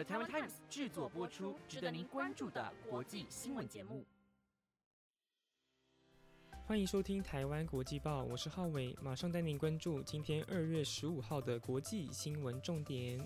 The Taiwan Times 制作播出，值得您关注的国际新闻节目。欢迎收听台湾国际报，我是浩伟，马上带您关注今天二月十五号的国际新闻重点。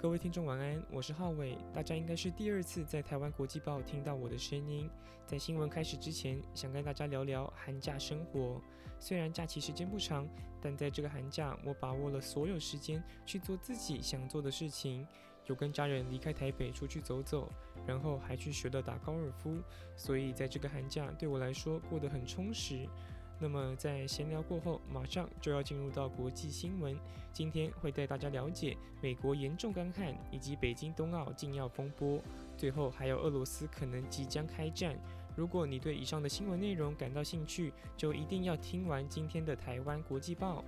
各位听众晚安，我是浩伟。大家应该是第二次在台湾国际报听到我的声音。在新闻开始之前，想跟大家聊聊寒假生活。虽然假期时间不长，但在这个寒假，我把握了所有时间去做自己想做的事情。有跟家人离开台北出去走走，然后还去学了打高尔夫。所以在这个寒假对我来说过得很充实。那么在闲聊过后，马上就要进入到国际新闻。今天会带大家了解美国严重干旱，以及北京冬奥禁药风波，最后还有俄罗斯可能即将开战。如果你对以上的新闻内容感到兴趣，就一定要听完今天的台湾国际报。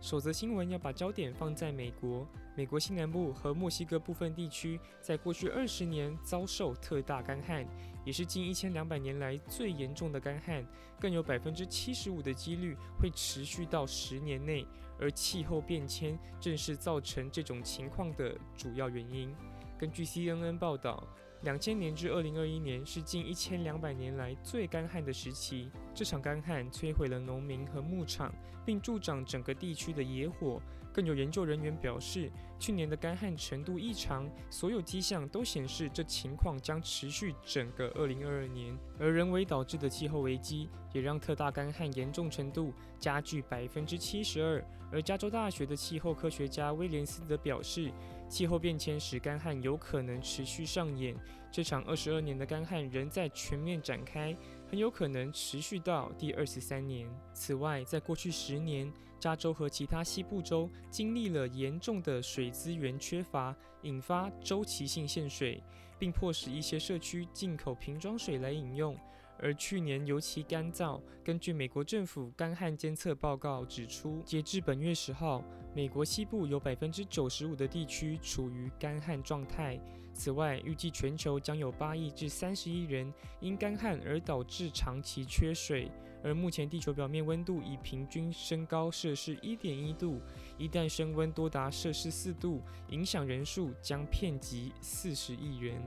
首则新闻要把焦点放在美国。美国西南部和墨西哥部分地区，在过去二十年遭受特大干旱，也是近一千两百年来最严重的干旱，更有百分之七十五的几率会持续到十年内。而气候变迁正是造成这种情况的主要原因。根据 CNN 报道。两千年至二零二一年是近一千两百年来最干旱的时期。这场干旱摧毁了农民和牧场，并助长整个地区的野火。更有研究人员表示，去年的干旱程度异常，所有迹象都显示这情况将持续整个二零二二年。而人为导致的气候危机也让特大干旱严重程度加剧百分之七十二。而加州大学的气候科学家威廉斯则表示。气候变迁使干旱有可能持续上演，这场二十二年的干旱仍在全面展开，很有可能持续到第二十三年。此外，在过去十年，加州和其他西部州经历了严重的水资源缺乏，引发周期性限水，并迫使一些社区进口瓶装水来饮用。而去年尤其干燥。根据美国政府干旱监测报告指出，截至本月十号，美国西部有百分之九十五的地区处于干旱状态。此外，预计全球将有八亿至三十亿人因干旱而导致长期缺水。而目前地球表面温度已平均升高摄氏一点一度，一旦升温多达摄氏四度，影响人数将遍及四十亿人。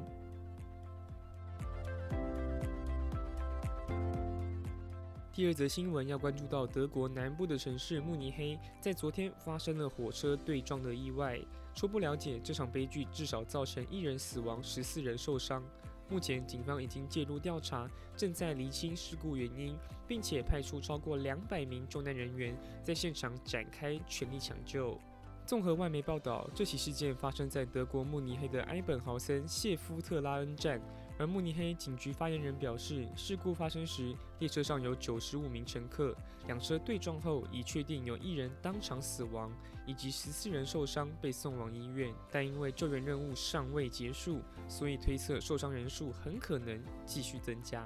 第二则新闻要关注到德国南部的城市慕尼黑，在昨天发生了火车对撞的意外。初步了解，这场悲剧至少造成一人死亡，十四人受伤。目前警方已经介入调查，正在厘清事故原因，并且派出超过两百名救难人员在现场展开全力抢救。综合外媒报道，这起事件发生在德国慕尼黑的埃本豪森谢夫特拉恩站。而慕尼黑警局发言人表示，事故发生时，列车上有九十五名乘客，两车对撞后已确定有一人当场死亡，以及十四人受伤被送往医院，但因为救援任务尚未结束，所以推测受伤人数很可能继续增加。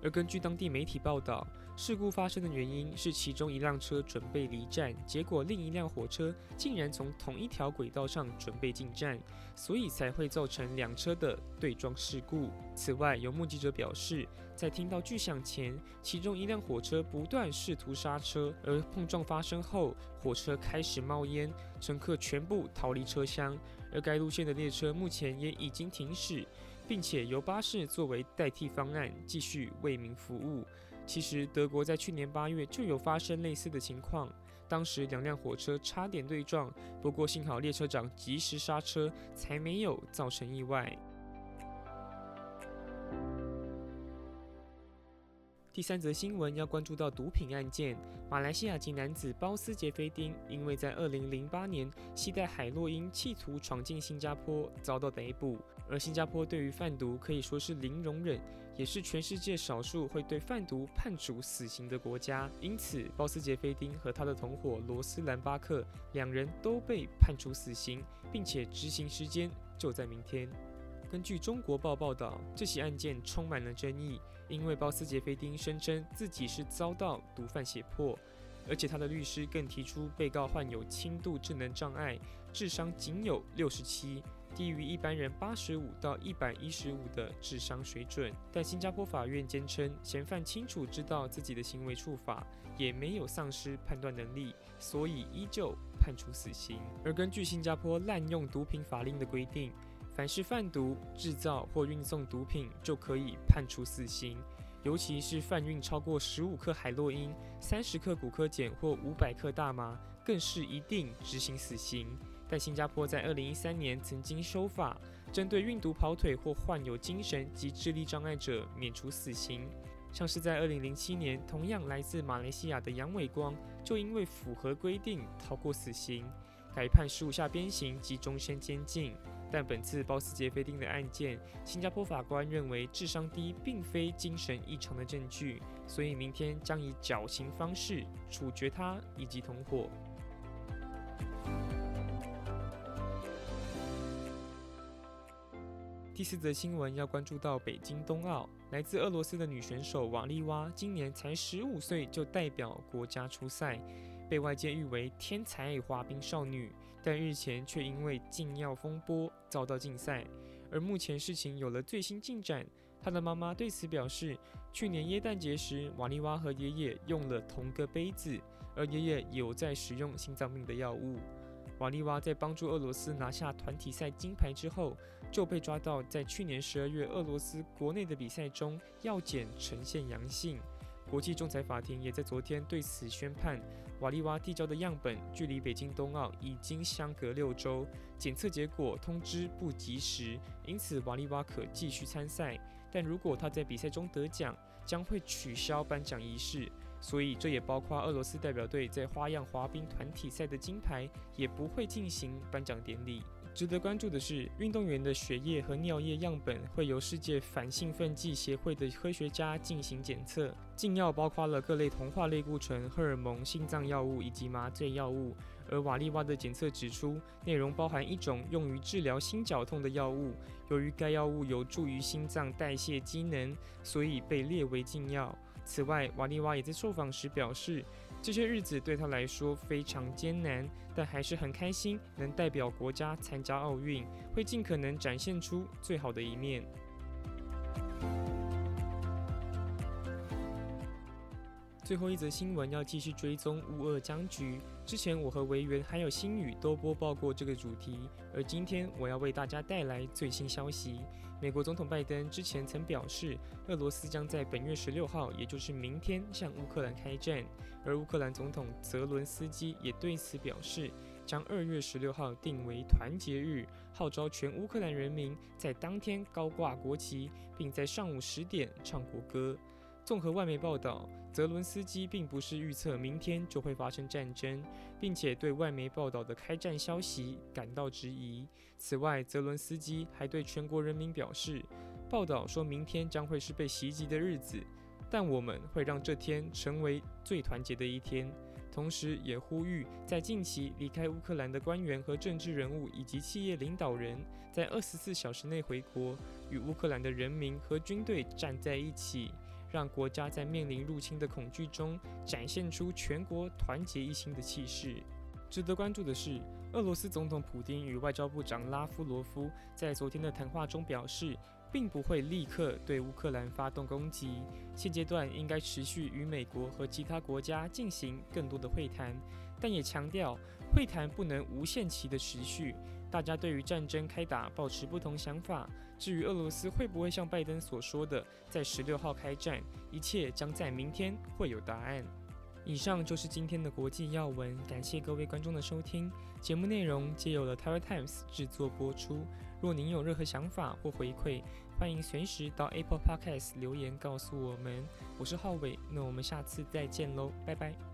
而根据当地媒体报道，事故发生的原因是其中一辆车准备离站，结果另一辆火车竟然从同一条轨道上准备进站，所以才会造成两车的对撞事故。此外，有目击者表示，在听到巨响前，其中一辆火车不断试图刹车，而碰撞发生后，火车开始冒烟，乘客全部逃离车厢，而该路线的列车目前也已经停驶。并且由巴士作为代替方案，继续为民服务。其实，德国在去年八月就有发生类似的情况，当时两辆火车差点对撞，不过幸好列车长及时刹车，才没有造成意外。第三则新闻要关注到毒品案件，马来西亚籍男子包斯杰菲丁因为在二零零八年携带海洛因企图闯进新加坡，遭到逮捕。而新加坡对于贩毒可以说是零容忍，也是全世界少数会对贩毒判处死刑的国家。因此，包斯杰菲丁和他的同伙罗斯兰巴克两人都被判处死刑，并且执行时间就在明天。根据中国报报道，这起案件充满了争议。因为包斯杰菲丁声称自己是遭到毒贩胁迫，而且他的律师更提出被告患有轻度智能障碍，智商仅有六十七，低于一般人八十五到一百一十五的智商水准。但新加坡法院坚称，嫌犯清楚知道自己的行为触法，也没有丧失判断能力，所以依旧判处死刑。而根据新加坡滥用毒品法令的规定，凡是贩毒、制造或运送毒品，就可以判处死刑。尤其是贩运超过十五克海洛因、三十克古柯碱或五百克大麻，更是一定执行死刑。但新加坡在二零一三年曾经修法，针对运毒跑腿或患有精神及智力障碍者免除死刑。像是在二零零七年，同样来自马来西亚的杨伟光，就因为符合规定逃过死刑，改判十五下鞭刑及终身监禁。但本次包斯杰菲丁的案件，新加坡法官认为智商低并非精神异常的证据，所以明天将以绞刑方式处决他以及同伙。第四则新闻要关注到北京冬奥，来自俄罗斯的女选手瓦利娃今年才十五岁就代表国家出赛，被外界誉为天才滑冰少女。但日前却因为禁药风波遭到禁赛，而目前事情有了最新进展。她的妈妈对此表示，去年耶诞节时，瓦利娃和爷爷用了同个杯子，而爷爷有在使用心脏病的药物。瓦利娃在帮助俄罗斯拿下团体赛金牌之后，就被抓到在去年十二月俄罗斯国内的比赛中药检呈现阳性。国际仲裁法庭也在昨天对此宣判。瓦利娃递交的样本距离北京冬奥已经相隔六周，检测结果通知不及时，因此瓦利娃可继续参赛。但如果他在比赛中得奖，将会取消颁奖仪式。所以这也包括俄罗斯代表队在花样滑冰团体赛的金牌也不会进行颁奖典礼。值得关注的是，运动员的血液和尿液样本会由世界反兴奋剂协会的科学家进行检测。禁药包括了各类同化类固醇、荷尔蒙、心脏药物以及麻醉药物。而瓦利娃的检测指出，内容包含一种用于治疗心绞痛的药物。由于该药物有助于心脏代谢机能，所以被列为禁药。此外，瓦利娃也在受访时表示。这些日子对他来说非常艰难，但还是很开心能代表国家参加奥运，会尽可能展现出最好的一面。最后一则新闻要继续追踪乌俄僵局。之前我和维园还有星宇都播报过这个主题，而今天我要为大家带来最新消息。美国总统拜登之前曾表示，俄罗斯将在本月十六号，也就是明天向乌克兰开战。而乌克兰总统泽伦斯基也对此表示，将二月十六号定为团结日，号召全乌克兰人民在当天高挂国旗，并在上午十点唱国歌。综合外媒报道，泽伦斯基并不是预测明天就会发生战争，并且对外媒报道的开战消息感到质疑。此外，泽伦斯基还对全国人民表示，报道说明天将会是被袭击的日子。但我们会让这天成为最团结的一天，同时也呼吁在近期离开乌克兰的官员和政治人物以及企业领导人，在二十四小时内回国，与乌克兰的人民和军队站在一起，让国家在面临入侵的恐惧中展现出全国团结一心的气势。值得关注的是，俄罗斯总统普京与外交部长拉夫罗夫在昨天的谈话中表示。并不会立刻对乌克兰发动攻击，现阶段应该持续与美国和其他国家进行更多的会谈，但也强调会谈不能无限期的持续。大家对于战争开打保持不同想法。至于俄罗斯会不会像拜登所说的在十六号开战，一切将在明天会有答案。以上就是今天的国际要闻，感谢各位观众的收听。节目内容皆由了 t i w a Times 制作播出。若您有任何想法或回馈，欢迎随时到 Apple Podcast 留言告诉我们。我是浩伟，那我们下次再见喽，拜拜。